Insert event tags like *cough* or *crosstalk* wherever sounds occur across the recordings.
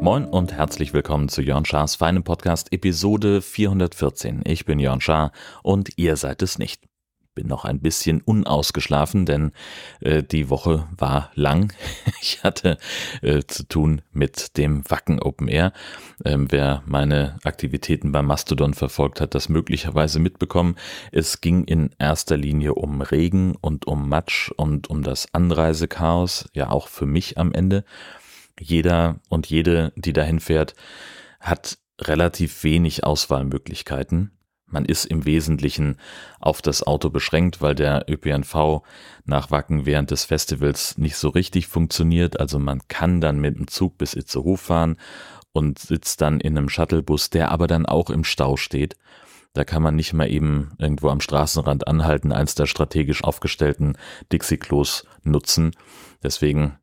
Moin und herzlich willkommen zu Jörn Schars feinem Podcast Episode 414. Ich bin Jörn Schaar und ihr seid es nicht. Bin noch ein bisschen unausgeschlafen, denn äh, die Woche war lang. *laughs* Ich hatte äh, zu tun mit dem Wacken Open Air. Ähm, wer meine Aktivitäten beim Mastodon verfolgt hat, das möglicherweise mitbekommen. Es ging in erster Linie um Regen und um Matsch und um das Anreisechaos, ja auch für mich am Ende jeder und jede, die dahin fährt, hat relativ wenig Auswahlmöglichkeiten. Man ist im Wesentlichen auf das Auto beschränkt, weil der ÖPNV nach Wacken während des Festivals nicht so richtig funktioniert. Also man kann dann mit dem Zug bis Itzehoe fahren und sitzt dann in einem Shuttlebus, der aber dann auch im Stau steht. Da kann man nicht mal eben irgendwo am Straßenrand anhalten, eins der strategisch aufgestellten Dixie-Klos nutzen. Deswegen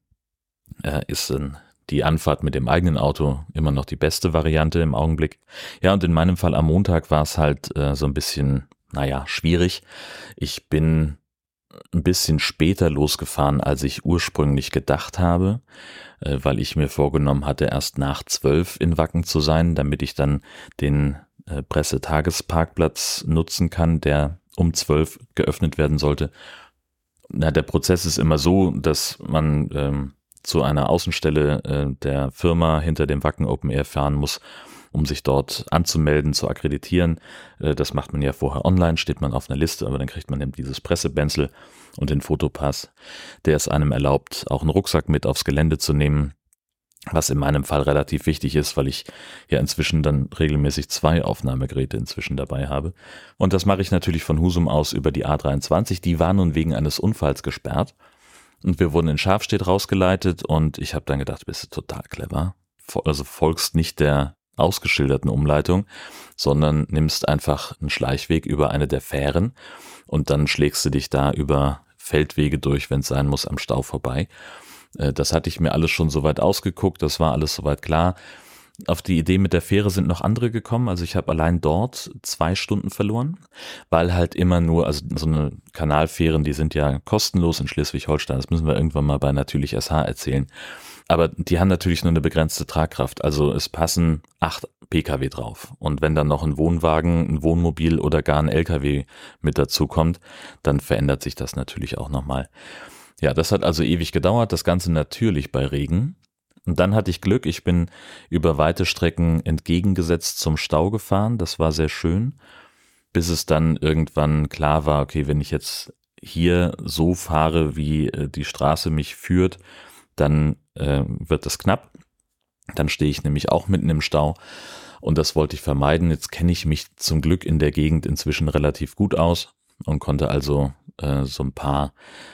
äh, ist ein die Anfahrt mit dem eigenen Auto immer noch die beste Variante im Augenblick. Ja, und in meinem Fall am Montag war es halt äh, so ein bisschen, naja, schwierig. Ich bin ein bisschen später losgefahren, als ich ursprünglich gedacht habe, äh, weil ich mir vorgenommen hatte, erst nach zwölf in Wacken zu sein, damit ich dann den äh, Pressetagesparkplatz nutzen kann, der um zwölf geöffnet werden sollte. Na, der Prozess ist immer so, dass man ähm, zu einer Außenstelle äh, der Firma hinter dem Wacken Open Air fahren muss, um sich dort anzumelden, zu akkreditieren. Äh, das macht man ja vorher online, steht man auf einer Liste, aber dann kriegt man eben dieses Pressebenzel und den Fotopass, der es einem erlaubt, auch einen Rucksack mit aufs Gelände zu nehmen, was in meinem Fall relativ wichtig ist, weil ich ja inzwischen dann regelmäßig zwei Aufnahmegeräte inzwischen dabei habe. Und das mache ich natürlich von Husum aus über die A23. Die war nun wegen eines Unfalls gesperrt. Und wir wurden in Schafstedt rausgeleitet und ich habe dann gedacht, bist du total clever. Also folgst nicht der ausgeschilderten Umleitung, sondern nimmst einfach einen Schleichweg über eine der Fähren und dann schlägst du dich da über Feldwege durch, wenn es sein muss, am Stau vorbei. Äh, das hatte ich mir alles schon soweit ausgeguckt, das war alles soweit klar. Auf die Idee mit der Fähre sind noch andere gekommen. Also ich habe allein dort zwei Stunden verloren, weil halt immer nur, also so eine Kanalfähren, die sind ja kostenlos in Schleswig-Holstein. Das müssen wir irgendwann mal bei Natürlich SH erzählen. Aber die haben natürlich nur eine begrenzte Tragkraft. Also es passen acht Pkw drauf. Und wenn dann noch ein Wohnwagen, ein Wohnmobil oder gar ein LKW mit dazu kommt, dann verändert sich das natürlich auch nochmal. Ja, das hat also ewig gedauert. Das Ganze natürlich bei Regen. Und dann hatte ich Glück, ich bin über weite Strecken entgegengesetzt zum Stau gefahren. Das war sehr schön, bis es dann irgendwann klar war, okay, wenn ich jetzt hier so fahre, wie äh, die Straße mich führt, dann äh, wird das knapp. Dann stehe ich nämlich auch mitten im Stau. Und das wollte ich vermeiden. Jetzt kenne ich mich zum Glück in der Gegend inzwischen relativ gut aus und konnte also äh, so ein paar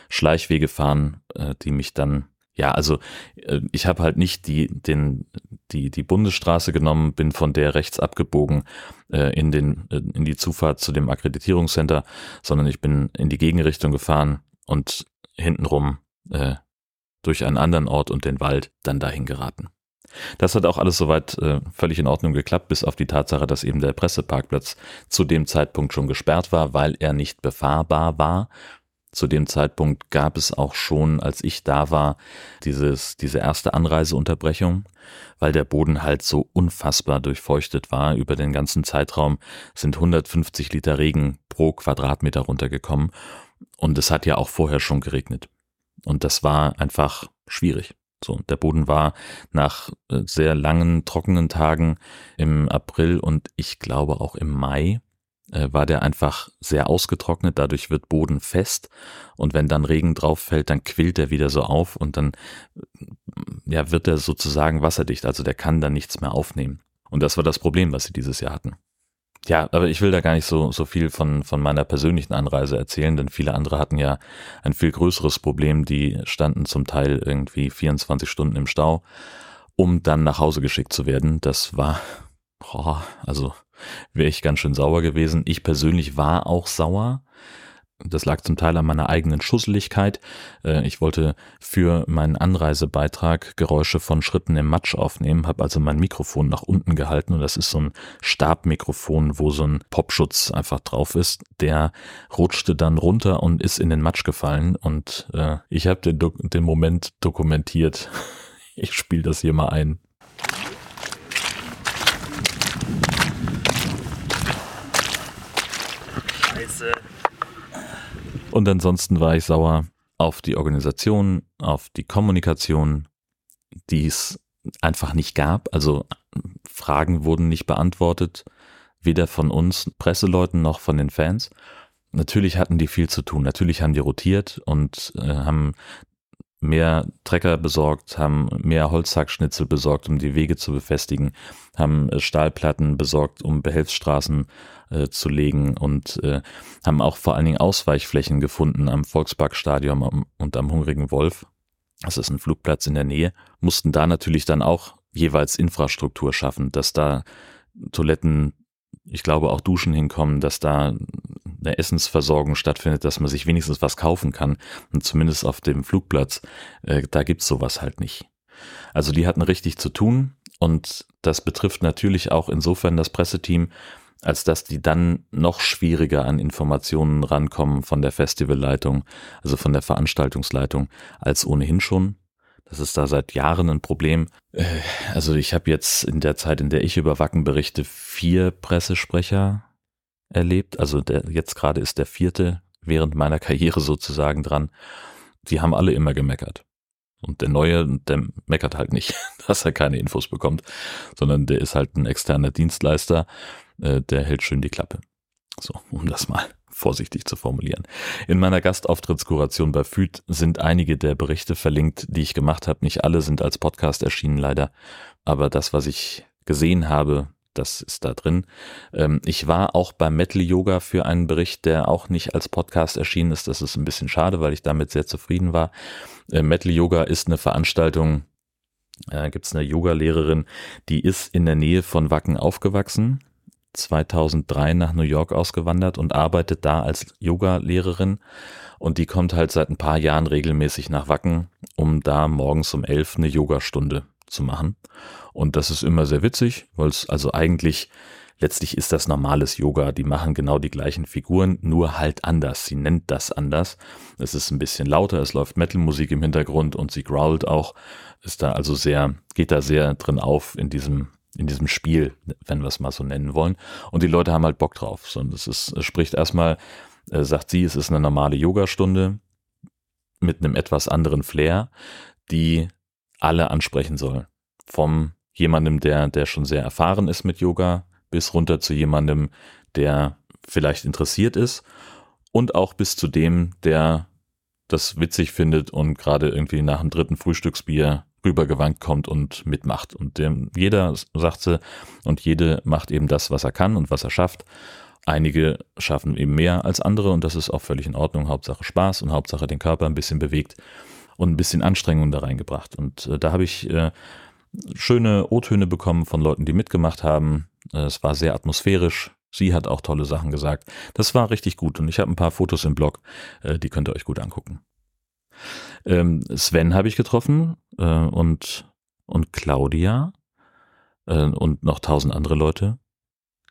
Schleichwege fahren, äh, die mich dann ja, also äh, ich habe halt nicht die, den, die, die Bundesstraße genommen, bin von der rechts abgebogen äh, in, den, äh, in die Zufahrt zu dem Akkreditierungscenter, sondern ich bin in die Gegenrichtung gefahren und hintenrum äh, durch einen anderen Ort und den Wald dann dahin geraten. Das hat auch alles soweit äh, völlig in Ordnung geklappt, bis auf die Tatsache, dass eben der Presseparkplatz zu dem Zeitpunkt schon gesperrt war, weil er nicht befahrbar war. Zu dem Zeitpunkt gab es auch schon, als ich da war, dieses, diese erste Anreiseunterbrechung, weil der Boden halt so unfassbar durchfeuchtet war. Über den ganzen Zeitraum sind 150 Liter Regen pro Quadratmeter runtergekommen. Und es hat ja auch vorher schon geregnet. Und das war einfach schwierig. So, der Boden war nach äh, sehr langen, trockenen Tagen im April und ich glaube auch im Mai war der einfach sehr ausgetrocknet, dadurch wird Boden fest und wenn dann Regen drauf fällt, dann quillt er wieder so auf und dann äh, ja, wird er sozusagen wasserdicht, also der kann dann nichts mehr aufnehmen. Und das war das Problem, was sie dieses Jahr hatten. Ja, aber ich will da gar nicht so, so viel von, von meiner persönlichen Anreise erzählen, denn viele andere hatten ja ein viel größeres Problem. Die standen zum Teil irgendwie 24 Stunden im Stau, um dann nach Hause geschickt zu werden. Das war, boah, also wäre ich ganz schön sauer gewesen. Ich persönlich war auch sauer, das lag zum Teil an meiner eigenen Schusseligkeit. Äh, ich wollte für meinen Anreisebeitrag Geräusche von Schritten im Matsch aufnehmen, habe also mein Mikrofon nach unten gehalten und das ist so ein Stabmikrofon, wo so ein Popschutz einfach drauf ist. Der rutschte dann runter und ist in den Matsch gefallen und äh, ich habe den, den Moment dokumentiert. *laughs* Ich spiele das hier mal ein. Scheiße. Und ansonsten war ich sauer auf die Organisation, auf die Kommunikation, die es einfach nicht gab. Also Fragen wurden nicht beantwortet, weder von uns Presseleuten noch von den Fans. Natürlich hatten die viel zu tun. Natürlich haben die rotiert und äh, haben mehr Trecker besorgt, haben mehr Holzhackschnitzel besorgt, um die Wege zu befestigen, haben äh, Stahlplatten besorgt, um Behelfsstraßen äh, zu legen und äh, haben auch vor allen Dingen Ausweichflächen gefunden am Volksparkstadion und am Hungrigen Wolf. Das ist ein Flugplatz in der Nähe, mussten da natürlich dann auch jeweils Infrastruktur schaffen, dass da Toiletten, ich glaube auch Duschen hinkommen, dass da eine Essensversorgung stattfindet, dass man sich wenigstens was kaufen kann. Und zumindest auf dem Flugplatz, äh, da gibt's sowas halt nicht. Also die hatten richtig zu tun und das betrifft natürlich auch insofern das Presseteam, als dass die dann noch schwieriger an Informationen rankommen von der Festivalleitung, also von der Veranstaltungsleitung, als ohnehin schon. Das ist da seit Jahren ein Problem. Äh, also ich habe jetzt in der Zeit, in der ich über Wacken berichte, vier Pressesprecher erlebt. Also der, jetzt gerade ist der vierte während meiner Karriere sozusagen dran. Die haben alle immer gemeckert. Und der Neue, der meckert halt nicht, *laughs* dass er keine Infos bekommt, sondern der ist halt ein externer Dienstleister, äh, der hält schön die Klappe. So, um das mal *laughs* vorsichtig zu formulieren. In meiner Gastauftrittskoration bei FÜD sind einige der Berichte verlinkt, die ich gemacht habe. Nicht alle sind als Podcast erschienen, leider. Aber das, was ich gesehen habe, das ist da drin. Ähm, ich war auch beim Metal Yoga für einen Bericht, der auch nicht als Podcast erschienen ist. Das ist ein bisschen schade, weil ich damit sehr zufrieden war. Äh, Metal Yoga ist eine Veranstaltung, äh, gibt es eine Yoga-Lehrerin, die ist in der Nähe von Wacken aufgewachsen, 2003 nach New York ausgewandert und arbeitet da als Yoga-Lehrerin. Und die kommt halt seit ein paar Jahren regelmäßig nach Wacken, um da morgens um elf eine Yogastunde zu machen. Und das ist immer sehr witzig, weil es also eigentlich letztlich ist das normales Yoga. Die machen genau die gleichen Figuren, nur halt anders. Sie nennt das anders. Es ist ein bisschen lauter, es läuft Metal-Musik im Hintergrund und sie growlt auch. Ist da also sehr, geht da sehr drin auf in diesem in diesem Spiel, wenn wir es mal so nennen wollen. Und die Leute haben halt Bock drauf. So, das ist, es spricht erstmal, äh, sagt sie, es ist eine normale Yogastunde mit einem etwas anderen Flair, die alle ansprechen soll. Vom jemandem, der, der schon sehr erfahren ist mit Yoga, bis runter zu jemandem, der vielleicht interessiert ist und auch bis zu dem, der das witzig findet und gerade irgendwie nach dem dritten Frühstücksbier rübergewankt kommt und mitmacht. Und dem, jeder, sagt sie, und jede macht eben das, was er kann und was er schafft. Einige schaffen eben mehr als andere und das ist auch völlig in Ordnung. Hauptsache Spaß und Hauptsache den Körper ein bisschen bewegt und ein bisschen Anstrengung da reingebracht. Und äh, da habe ich äh, schöne O-Töne bekommen von Leuten, die mitgemacht haben. Äh, es war sehr atmosphärisch. Sie hat auch tolle Sachen gesagt. Das war richtig gut und ich habe ein paar Fotos im Blog, äh, die könnt ihr euch gut angucken. Ähm, Sven habe ich getroffen äh, und, und Claudia und noch tausend andere Leute.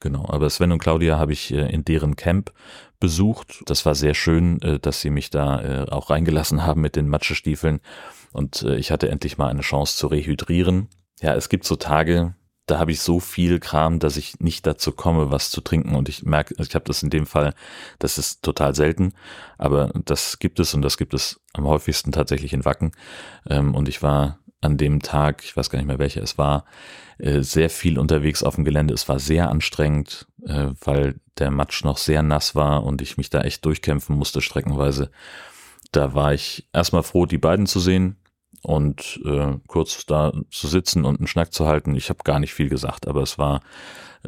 Genau, aber Sven und Claudia habe ich in deren Camp besucht. Das war sehr schön, dass sie mich da auch reingelassen *laughs* haben mit den Matschestiefeln und äh, ich hatte endlich mal eine Chance zu rehydrieren. Ja, es gibt so Tage, da habe ich so viel Kram, dass ich nicht dazu komme, was zu trinken. Und ich merke, ich habe das in dem Fall, das ist total selten, aber das gibt es und das gibt es am häufigsten tatsächlich in Wacken. Ähm, und ich war an dem Tag, ich weiß gar nicht mehr welcher es war, äh, sehr viel unterwegs auf dem Gelände. Es war sehr anstrengend, äh, weil der Matsch noch sehr nass war und ich mich da echt durchkämpfen musste streckenweise. Da war ich erstmal froh, die beiden zu sehen und äh, kurz da zu sitzen und einen Schnack zu halten. Ich habe gar nicht viel gesagt, aber es war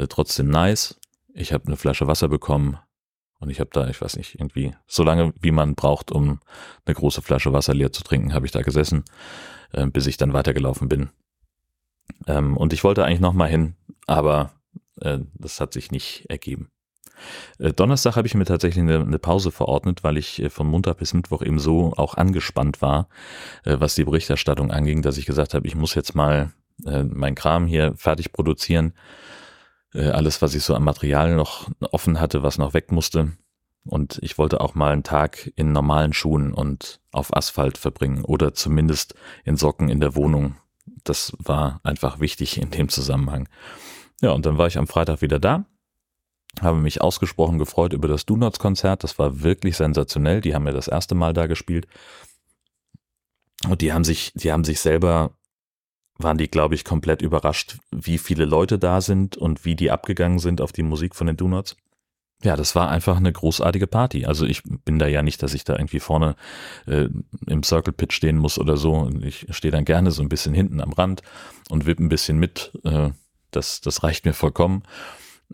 trotzdem nice. Ich habe eine Flasche Wasser bekommen und ich habe da, ich weiß nicht, irgendwie so lange, wie man braucht, um eine große Flasche Wasser leer zu trinken, habe ich da gesessen, äh, bis ich dann weitergelaufen bin. Ähm, und ich wollte eigentlich noch mal hin, aber äh, das hat sich nicht ergeben. Äh, Donnerstag habe ich mir tatsächlich eine, eine, Pause verordnet, weil ich äh, von Montag bis Mittwoch eben so auch angespannt war, äh, was die Berichterstattung anging, dass ich gesagt habe, ich muss jetzt mal äh, mein Kram hier fertig produzieren. Äh, alles, was ich so an Material noch offen hatte, was noch weg musste. Und ich wollte auch mal einen Tag in normalen Schuhen und auf Asphalt verbringen oder zumindest in Socken in der Wohnung. Das war einfach wichtig in dem Zusammenhang. Ja, und dann war ich am Freitag wieder da, habe mich ausgesprochen gefreut über das Do-Nots-Konzert. Das war wirklich sensationell. Die haben ja das erste Mal da gespielt. Und die haben sich, die haben sich selber, waren die, glaube ich, komplett überrascht, wie viele Leute da sind und wie die abgegangen sind auf die Musik von den Do-Nots. Ja, das war einfach eine großartige Party. Also ich bin da ja nicht, dass ich da irgendwie vorne äh, im Circle Pit stehen muss oder so. Ich stehe dann gerne so ein bisschen hinten am Rand und wippe ein bisschen mit. Äh, das, das reicht mir vollkommen.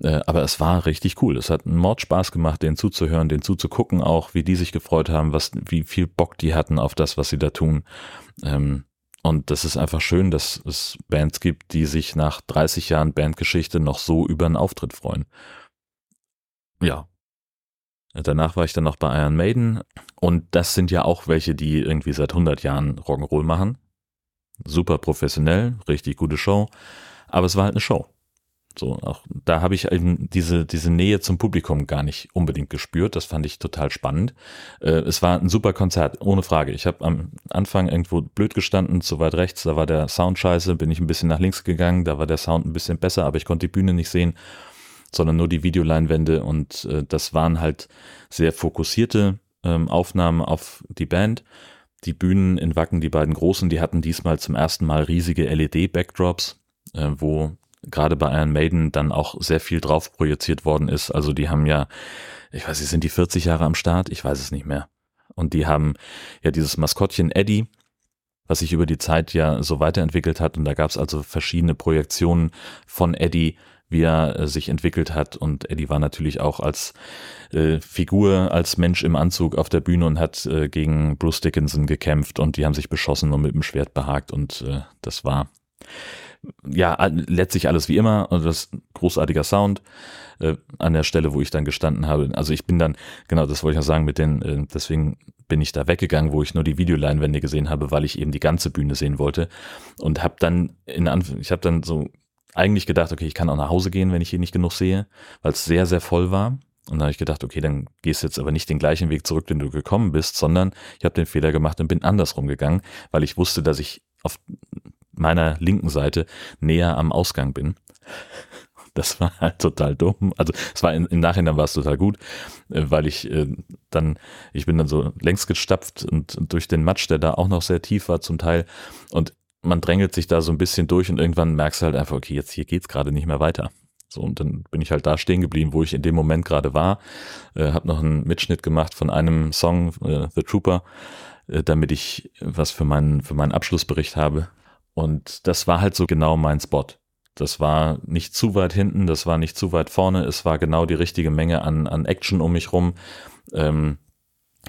Äh, aber es war richtig cool. Es hat einen Mord Spaß gemacht, den zuzuhören, den zuzugucken auch, wie die sich gefreut haben, was, wie viel Bock die hatten auf das, was sie da tun. Ähm, und das ist einfach schön, dass es Bands gibt, die sich nach 30 Jahren Bandgeschichte noch so über einen Auftritt freuen. Ja. Danach war ich dann noch bei Iron Maiden und das sind ja auch welche, die irgendwie seit 100 Jahren Rock'n'Roll machen. Super professionell, richtig gute Show, aber es war halt eine Show. So, auch da habe ich eben diese, diese Nähe zum Publikum gar nicht unbedingt gespürt. Das fand ich total spannend. Äh, es war ein super Konzert, ohne Frage. Ich habe am Anfang irgendwo blöd gestanden, zu weit rechts, da war der Sound scheiße, bin ich ein bisschen nach links gegangen, da war der Sound ein bisschen besser, aber ich konnte die Bühne nicht sehen sondern nur die Videoleinwände und äh, das waren halt sehr fokussierte ähm, Aufnahmen auf die Band. Die Bühnen in Wacken, die beiden großen, die hatten diesmal zum ersten Mal riesige LED-Backdrops, äh, wo gerade bei Iron Maiden dann auch sehr viel drauf projiziert worden ist. Also die haben ja, ich weiß nicht, sind die 40 Jahre am Start? Ich weiß es nicht mehr. Und die haben ja dieses Maskottchen Eddie, was sich über die Zeit ja so weiterentwickelt hat. Und da gab es also verschiedene Projektionen von Eddie wie er äh, sich entwickelt hat. Und Eddie war natürlich auch als äh, Figur, als Mensch im Anzug auf der Bühne und hat äh, gegen Bruce Dickinson gekämpft und die haben sich beschossen und mit dem Schwert behagt und äh, das war ja, letztlich alles wie immer und das großartiger Sound äh, an der Stelle, wo ich dann gestanden habe. Also ich bin dann, genau, das wollte ich noch sagen, mit den, äh, deswegen bin ich da weggegangen, wo ich nur die Videoleinwände gesehen habe, weil ich eben die ganze Bühne sehen wollte und habe dann in Anf ich habe dann so eigentlich gedacht, okay, ich kann auch nach Hause gehen, wenn ich hier nicht genug sehe, weil es sehr, sehr voll war. Und dann habe ich gedacht, okay, dann gehst du jetzt aber nicht den gleichen Weg zurück, den du gekommen bist, sondern ich habe den Fehler gemacht und bin andersrum gegangen, weil ich wusste, dass ich auf meiner linken Seite näher am Ausgang bin. *laughs* Das war halt total dumm. Also es war in, im Nachhinein war es total gut, äh, weil ich äh, dann, ich bin dann so längs gestapft und, und durch den Matsch, der da auch noch sehr tief war zum Teil. Und man drängelt sich da so ein bisschen durch und irgendwann merkst du halt einfach, okay, jetzt hier geht's gerade nicht mehr weiter. So, und dann bin ich halt da stehen geblieben, wo ich in dem Moment gerade war, äh, habe noch einen Mitschnitt gemacht von einem Song, äh, The Trooper, äh, damit ich was für meinen, für meinen Abschlussbericht habe. Und das war halt so genau mein Spot. Das war nicht zu weit hinten, das war nicht zu weit vorne, es war genau die richtige Menge an, an Action um mich rum. Ähm,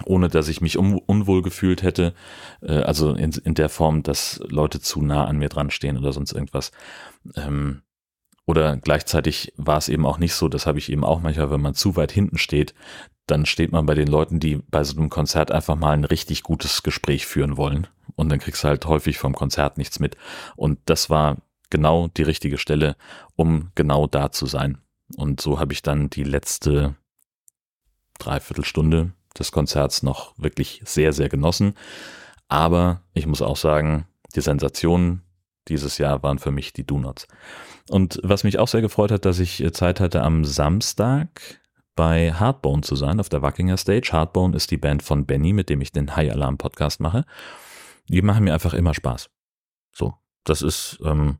ohne dass ich mich un unwohl gefühlt hätte. Äh, also in, in der Form, dass Leute zu nah an mir dran stehen oder sonst irgendwas. Ähm, oder gleichzeitig war es eben auch nicht so, das habe ich eben auch manchmal, wenn man zu weit hinten steht, dann steht man bei den Leuten, die bei so einem Konzert einfach mal ein richtig gutes Gespräch führen wollen. Und dann kriegst du halt häufig vom Konzert nichts mit. Und das war genau die richtige Stelle, um genau da zu sein. Und so habe ich dann die letzte Dreiviertelstunde des Konzerts noch wirklich sehr, sehr genossen. Aber ich muss auch sagen, die Sensationen dieses Jahr waren für mich die Donuts. Und was mich auch sehr gefreut hat, dass ich Zeit hatte, am Samstag bei Hardbone zu sein, auf der Wackinger Stage. Hardbone ist die Band von Benny, mit dem ich den High Alarm Podcast mache. Die machen mir einfach immer Spaß. So, das ist, ähm,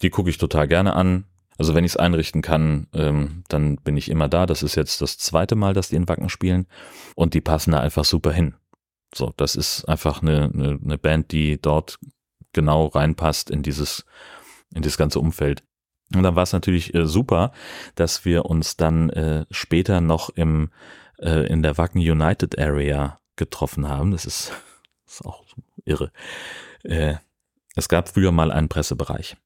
die gucke ich total gerne an. Also wenn ich es einrichten kann, ähm, dann bin ich immer da. Das ist jetzt das zweite Mal, dass die in Wacken spielen und die passen da einfach super hin. So, das ist einfach eine, eine, eine Band, die dort genau reinpasst in dieses, in dieses ganze Umfeld. Und dann war es natürlich äh, super, dass wir uns dann äh, später noch im, äh, in der Wacken United Area getroffen haben. Das ist, *laughs* ist auch irre. Äh, es gab früher mal einen Pressebereich.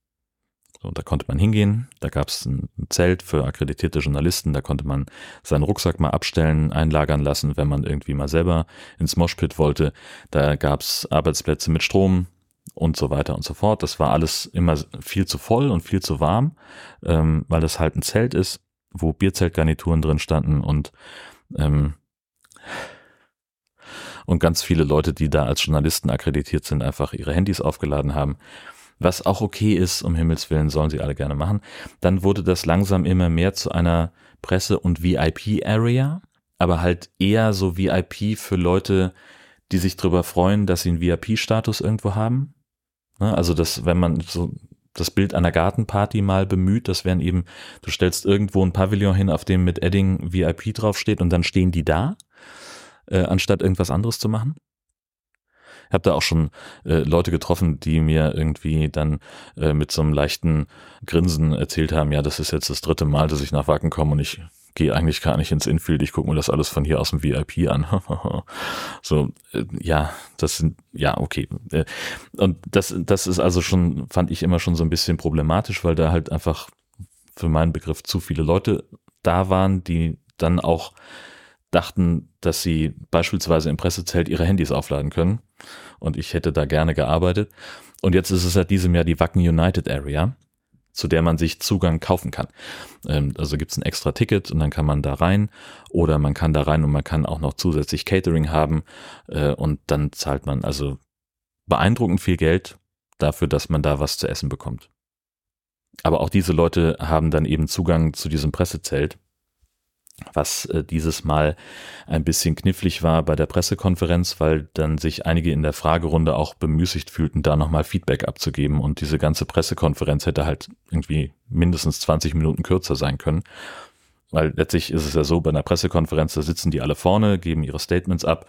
So, da konnte man hingehen, da gab es ein Zelt für akkreditierte Journalisten, da konnte man seinen Rucksack mal abstellen, einlagern lassen, wenn man irgendwie mal selber ins Moshpit wollte. Da gab es Arbeitsplätze mit Strom und so weiter und so fort. Das war alles immer viel zu voll und viel zu warm, ähm, weil das halt ein Zelt ist, wo Bierzeltgarnituren drin standen und ähm, und ganz viele Leute, die da als Journalisten akkreditiert sind, einfach ihre Handys aufgeladen haben was auch okay ist, um Himmels Willen, sollen sie alle gerne machen. Dann wurde das langsam immer mehr zu einer Presse- und VIP-Area, aber halt eher so VIP für Leute, die sich darüber freuen, dass sie einen VIP-Status irgendwo haben. Ne, also das, wenn man so das Bild einer Gartenparty mal bemüht, das wären eben, du stellst irgendwo ein Pavillon hin, auf dem mit Edding VIP draufsteht und dann stehen die da, äh, anstatt irgendwas anderes zu machen. Habe da auch schon äh, Leute getroffen, die mir irgendwie dann äh, mit so einem leichten Grinsen erzählt haben, ja, das ist jetzt das dritte Mal, dass ich nach Wacken komme und ich gehe eigentlich gar nicht ins Infield, ich gucke mir das alles von hier aus dem VIP an. *laughs* so, äh, ja, das sind, ja, okay. Äh, und das, das ist also schon, fand ich immer schon so ein bisschen problematisch, weil da halt einfach für meinen Begriff zu viele Leute da waren, die dann auch dachten, dass sie beispielsweise im Pressezelt ihre Handys aufladen können. Und ich hätte da gerne gearbeitet. Und jetzt ist es seit diesem Jahr die Wacken United Area, zu der man sich Zugang kaufen kann. Ähm, also gibt es ein extra Ticket und dann kann man da rein oder man kann da rein und man kann auch noch zusätzlich Catering haben äh, und dann zahlt man also beeindruckend viel Geld dafür, dass man da was zu essen bekommt. Aber auch diese Leute haben dann eben Zugang zu diesem Pressezelt was äh, dieses Mal ein bisschen knifflig war bei der Pressekonferenz, weil dann sich einige in der Fragerunde auch bemüßigt fühlten, da nochmal Feedback abzugeben. Und diese ganze Pressekonferenz hätte halt irgendwie mindestens 20 Minuten kürzer sein können. Weil letztlich ist es ja so, bei einer Pressekonferenz, da sitzen die alle vorne, geben ihre Statements ab,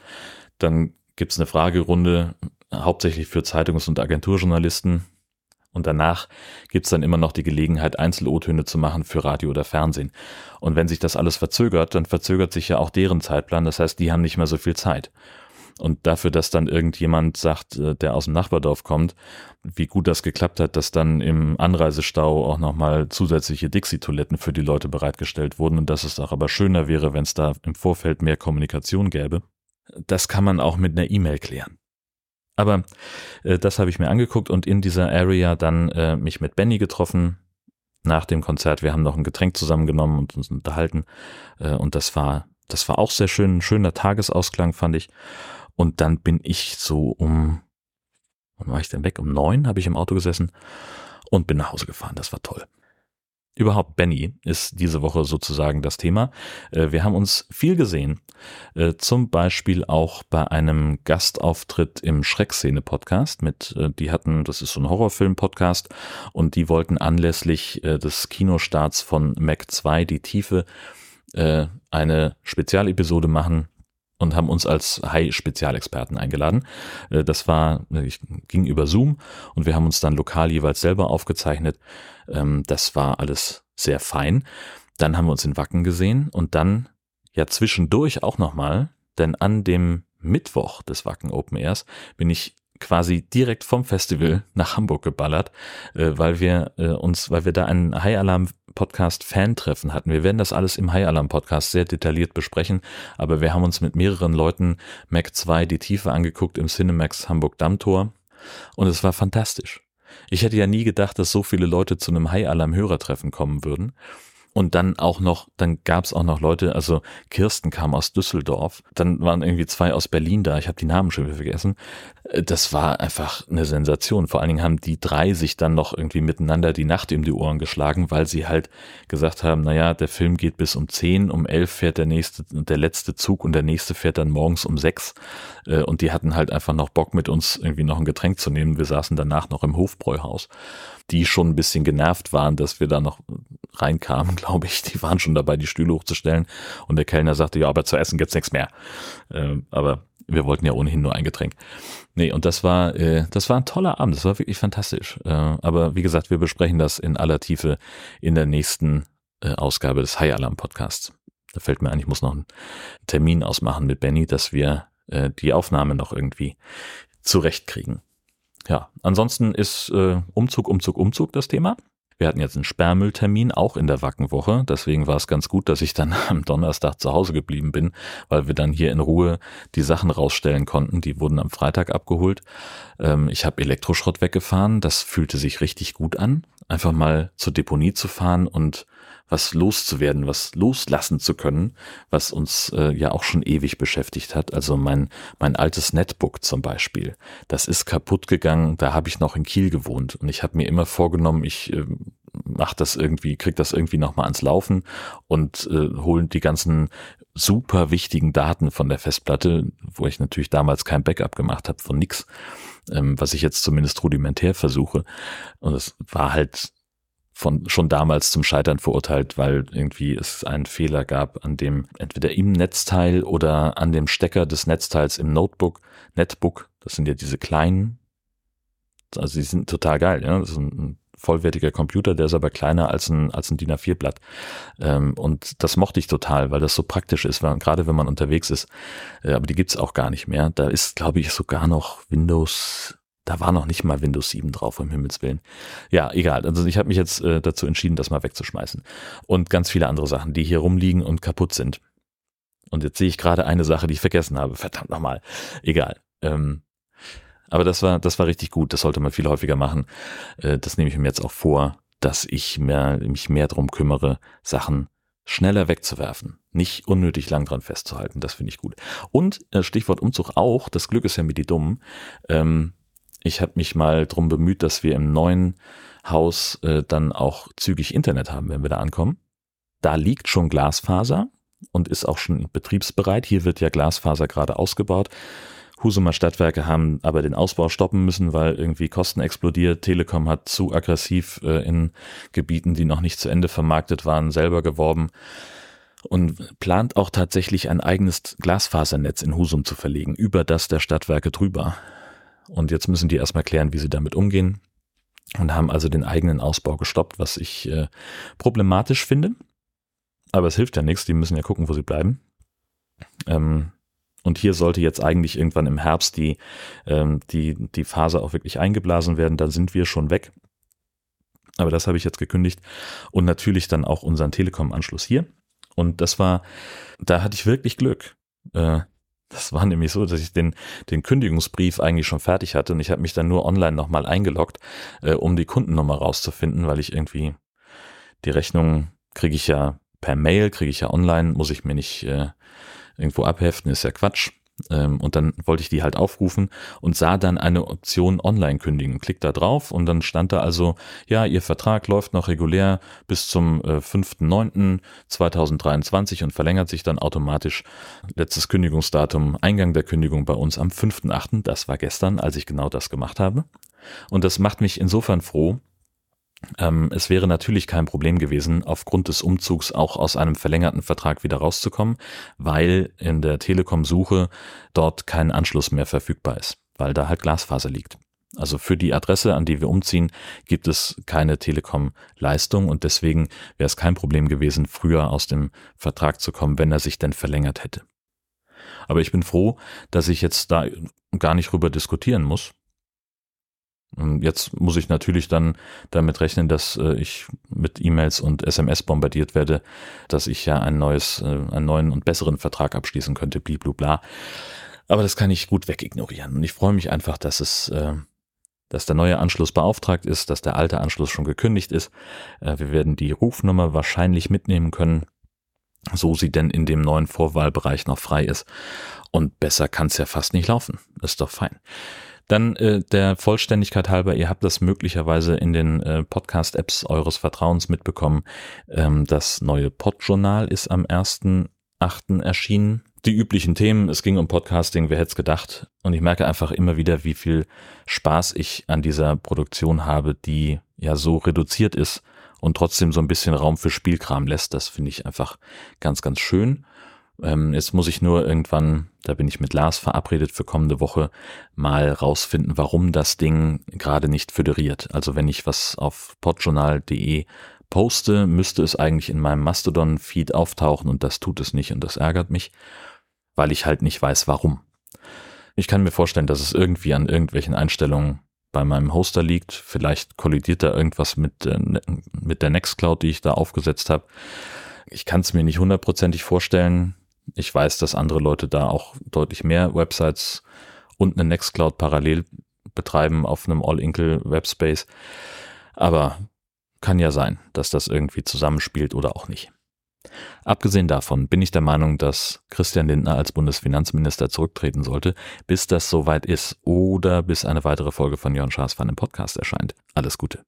dann gibt's eine Fragerunde, hauptsächlich für Zeitungs- und Agenturjournalisten, und danach gibt's dann immer noch die Gelegenheit, Einzel-O-Töne zu machen für Radio oder Fernsehen. Und wenn sich das alles verzögert, dann verzögert sich ja auch deren Zeitplan. Das heißt, die haben nicht mehr so viel Zeit. Und dafür, dass dann irgendjemand sagt, äh, der aus dem Nachbardorf kommt, wie gut das geklappt hat, dass dann im Anreisestau auch nochmal zusätzliche Dixie-Toiletten für die Leute bereitgestellt wurden und dass es auch aber schöner wäre, wenn es da im Vorfeld mehr Kommunikation gäbe. Das kann man auch mit einer E-Mail klären. Aber äh, das habe ich mir angeguckt und in dieser Area dann äh, mich mit Benny getroffen nach dem Konzert. Wir haben noch ein Getränk zusammengenommen und uns unterhalten. Äh, und das war, das war auch sehr schön, ein schöner Tagesausklang, fand ich. Und dann bin ich so um, wann war ich denn weg? Um neun habe ich im Auto gesessen und bin nach Hause gefahren. Das war toll. Überhaupt Benny ist diese Woche sozusagen das Thema. Äh, wir haben uns viel gesehen, äh, zum Beispiel auch bei einem Gastauftritt im Schreckszene-Podcast mit, äh, die hatten, das ist so ein Horrorfilm-Podcast und die wollten anlässlich des Kinostarts von Mac 2, die Tiefe, eine Spezialepisode machen und haben uns als Hai-Spezialexperten eingeladen. Das war, ich ging über Zoom und wir haben uns dann lokal jeweils selber aufgezeichnet. Ähm, das war alles sehr fein. Dann haben wir uns in Wacken gesehen und dann ja zwischendurch auch nochmal, denn an dem Mittwoch des Wacken Open Airs bin ich quasi direkt vom Festival nach Hamburg geballert, äh, weil wir äh, uns, weil wir da einen High Alarm Podcast Fan-Treffen hatten. Wir werden das alles im High Alarm Podcast sehr detailliert besprechen, aber wir haben uns mit mehreren Leuten Mac 2 die Tiefe angeguckt im Cinemax Hamburg Dammtor und es war fantastisch. Ich hätte ja nie gedacht, dass so viele Leute zu einem High Alarm Hörertreffen kommen würden. Und dann auch noch, dann gab es auch noch Leute, also Kirsten kam aus Düsseldorf, dann waren irgendwie zwei aus Berlin da, ich habe die Namen schon wieder vergessen. Äh, das war einfach eine Sensation. Vor allen Dingen haben die drei sich dann noch irgendwie miteinander die Nacht in die Ohren geschlagen, weil sie halt gesagt haben, naja, der Film geht bis um zehn, um elf fährt der nächste, der letzte Zug und der nächste fährt dann morgens um sechs. Äh, und die hatten halt einfach noch Bock mit uns irgendwie noch ein Getränk zu nehmen. Wir saßen danach noch im Hofbräuhaus die schon ein bisschen genervt waren, dass wir da noch reinkamen, *laughs* glaube ich. Die waren schon dabei, die Stühle hochzustellen. Und der Kellner sagte, ja, aber zu essen gibt's nichts mehr. Ähm, aber wir wollten ja ohnehin nur ein Getränk. Nee, und das war, äh, das war ein toller Abend. Das war wirklich fantastisch. Äh, aber wie gesagt, wir besprechen das in aller Tiefe in der nächsten äh, Ausgabe des High Alarm Podcasts. Da fällt mir ein, ich muss noch einen Termin ausmachen mit Benny, dass wir äh, die Aufnahme noch irgendwie zurechtkriegen ja, ansonsten ist äh, Umzug, Umzug, Umzug das Thema. Wir hatten jetzt einen Sperrmülltermin, auch in der Wackenwoche. Deswegen war es ganz gut, dass ich dann *laughs* am Donnerstag zu Hause geblieben bin, weil wir dann hier in Ruhe die Sachen rausstellen konnten. Die wurden am Freitag abgeholt. Ähm, ich habe Elektroschrott weggefahren. Das fühlte sich richtig gut an. Einfach mal zur Deponie zu fahren und was loszuwerden, was loslassen zu können, was uns äh, ja auch schon ewig beschäftigt hat. Also mein, mein altes Netbook zum Beispiel, das ist kaputt gegangen, da habe ich noch in Kiel gewohnt und ich habe mir immer vorgenommen, ich äh, mach das irgendwie, krieg das irgendwie nochmal ans Laufen und äh, holen die ganzen super wichtigen Daten von der Festplatte, wo ich natürlich damals kein Backup gemacht habe von nix, ähm, was ich jetzt zumindest rudimentär versuche. Und es war halt von schon damals zum Scheitern verurteilt, weil irgendwie es einen Fehler gab an dem entweder im Netzteil oder an dem Stecker des Netzteils im Notebook, Netbook. Das sind ja diese kleinen, also die sind total geil. Ja? Das ist ein vollwertiger Computer, der ist aber kleiner als ein, als ein DIN A4-Blatt. Ähm, und das mochte ich total, weil das so praktisch ist, weil, gerade wenn man unterwegs ist. Äh, aber die gibt's auch gar nicht mehr. Da ist, glaube ich, sogar noch Windows da war noch nicht mal Windows 7 drauf, um Himmels Willen. Ja, egal. Also ich habe mich jetzt äh, dazu entschieden, das mal wegzuschmeißen. Und ganz viele andere Sachen, die hier rumliegen und kaputt sind. Und jetzt sehe ich gerade eine Sache, die ich vergessen habe. Verdammt nochmal. Egal. Ähm, aber das war, das war richtig gut. Das sollte man viel häufiger machen. Äh, das nehme ich mir jetzt auch vor, dass ich mehr, mich mehr drum kümmere, Sachen schneller wegzuwerfen, nicht unnötig lang dran festzuhalten. Das finde ich gut. Und äh, Stichwort Umzug auch. Das Glück ist ja mit die Dummen. Ähm, ich habe mich mal drum bemüht, dass wir im neuen Haus äh, dann auch zügig Internet haben, wenn wir da ankommen. Da liegt schon Glasfaser und ist auch schon betriebsbereit. Hier wird ja Glasfaser gerade ausgebaut. Husumer Stadtwerke haben aber den Ausbau stoppen müssen, weil irgendwie Kosten explodiert. Telekom hat zu aggressiv äh, in Gebieten, die noch nicht zu Ende vermarktet waren, selber geworben und plant auch tatsächlich ein eigenes Glasfasernetz in Husum zu verlegen, über das der Stadtwerke drüber. Und jetzt müssen die erstmal klären, wie sie damit umgehen und haben also den eigenen Ausbau gestoppt, was ich äh, problematisch finde. Aber es hilft ja nichts, die müssen ja gucken, wo sie bleiben. Ähm, und hier sollte jetzt eigentlich irgendwann im Herbst die, ähm, die, die Phase auch wirklich eingeblasen werden, dann sind wir schon weg. Aber das habe ich jetzt gekündigt. Und natürlich dann auch unseren Telekom-Anschluss hier. Und das war, da hatte ich wirklich Glück. Äh, das war nämlich so, dass ich den, den Kündigungsbrief eigentlich schon fertig hatte und ich habe mich dann nur online nochmal eingeloggt, äh, um die Kundennummer rauszufinden, weil ich irgendwie die Rechnung kriege ich ja per Mail, kriege ich ja online, muss ich mir nicht äh, irgendwo abheften, ist ja Quatsch. Ähm, und dann wollte ich die halt aufrufen und sah dann eine Option online kündigen. Klick da drauf und dann stand da also, ja, Ihr Vertrag läuft noch regulär bis zum äh, 5.9.2023 und verlängert sich dann automatisch. Letztes Kündigungsdatum, Eingang der Kündigung bei uns am 5.8. Das war gestern, als ich genau das gemacht habe. Und das macht mich insofern froh, ähm, es wäre natürlich kein Problem gewesen, aufgrund des Umzugs auch aus einem verlängerten Vertrag wieder rauszukommen, weil in der Telekom-Suche dort kein Anschluss mehr verfügbar ist, weil da halt Glasfaser liegt. Also für die Adresse, an die wir umziehen, gibt es keine Telekom-Leistung und deswegen wäre es kein Problem gewesen, früher aus dem Vertrag zu kommen, wenn er sich denn verlängert hätte. Aber ich bin froh, dass ich jetzt da gar nicht rüber diskutieren muss, Jetzt muss ich natürlich dann damit rechnen, dass äh, ich mit E-Mails und SMS bombardiert werde, dass ich ja ein neues, äh, einen neuen und besseren Vertrag abschließen könnte, bliblubla. Aber das kann ich gut wegignorieren. Und ich freue mich einfach, dass es, äh, dass der neue Anschluss beauftragt ist, dass der alte Anschluss schon gekündigt ist. Wir werden die Rufnummer wahrscheinlich mitnehmen können, so sie denn in dem neuen Vorwahlbereich noch frei ist. Und besser kann es ja fast nicht laufen. Ist doch fein. Dann äh, der Vollständigkeit halber, ihr habt das möglicherweise in den äh, Podcast-Apps eures Vertrauens mitbekommen. Ähm, das neue Podjournal ist am 1.8. erschienen. Die üblichen Themen, es ging um Podcasting, wer hätte es gedacht. Und ich merke einfach immer wieder, wie viel Spaß ich an dieser Produktion habe, die ja so reduziert ist und trotzdem so ein bisschen Raum für Spielkram lässt. Das finde ich einfach ganz, ganz schön. Ähm, jetzt muss ich nur irgendwann, da bin ich mit Lars verabredet für kommende Woche, mal rausfinden, warum das Ding gerade nicht föderiert. Also wenn ich was auf podjournal.de poste, müsste es eigentlich in meinem Mastodon-Feed auftauchen und das tut es nicht und das ärgert mich, weil ich halt nicht weiß, warum. Ich kann mir vorstellen, dass es irgendwie an irgendwelchen Einstellungen bei meinem Hoster liegt. Vielleicht kollidiert da irgendwas mit, äh, mit der Nextcloud, die ich da aufgesetzt habe. Ich kann es mir nicht hundertprozentig vorstellen. Ich weiß, dass andere Leute da auch deutlich mehr Websites und eine Nextcloud parallel betreiben auf einem All-Inkle-Webspace. Aber kann ja sein, dass das irgendwie zusammenspielt oder auch nicht. Abgesehen davon bin ich der Meinung, dass Christian Lindner als Bundesfinanzminister zurücktreten sollte, bis das soweit ist oder bis eine weitere Folge von Jörn Schaas von dem Podcast erscheint. Alles Gute.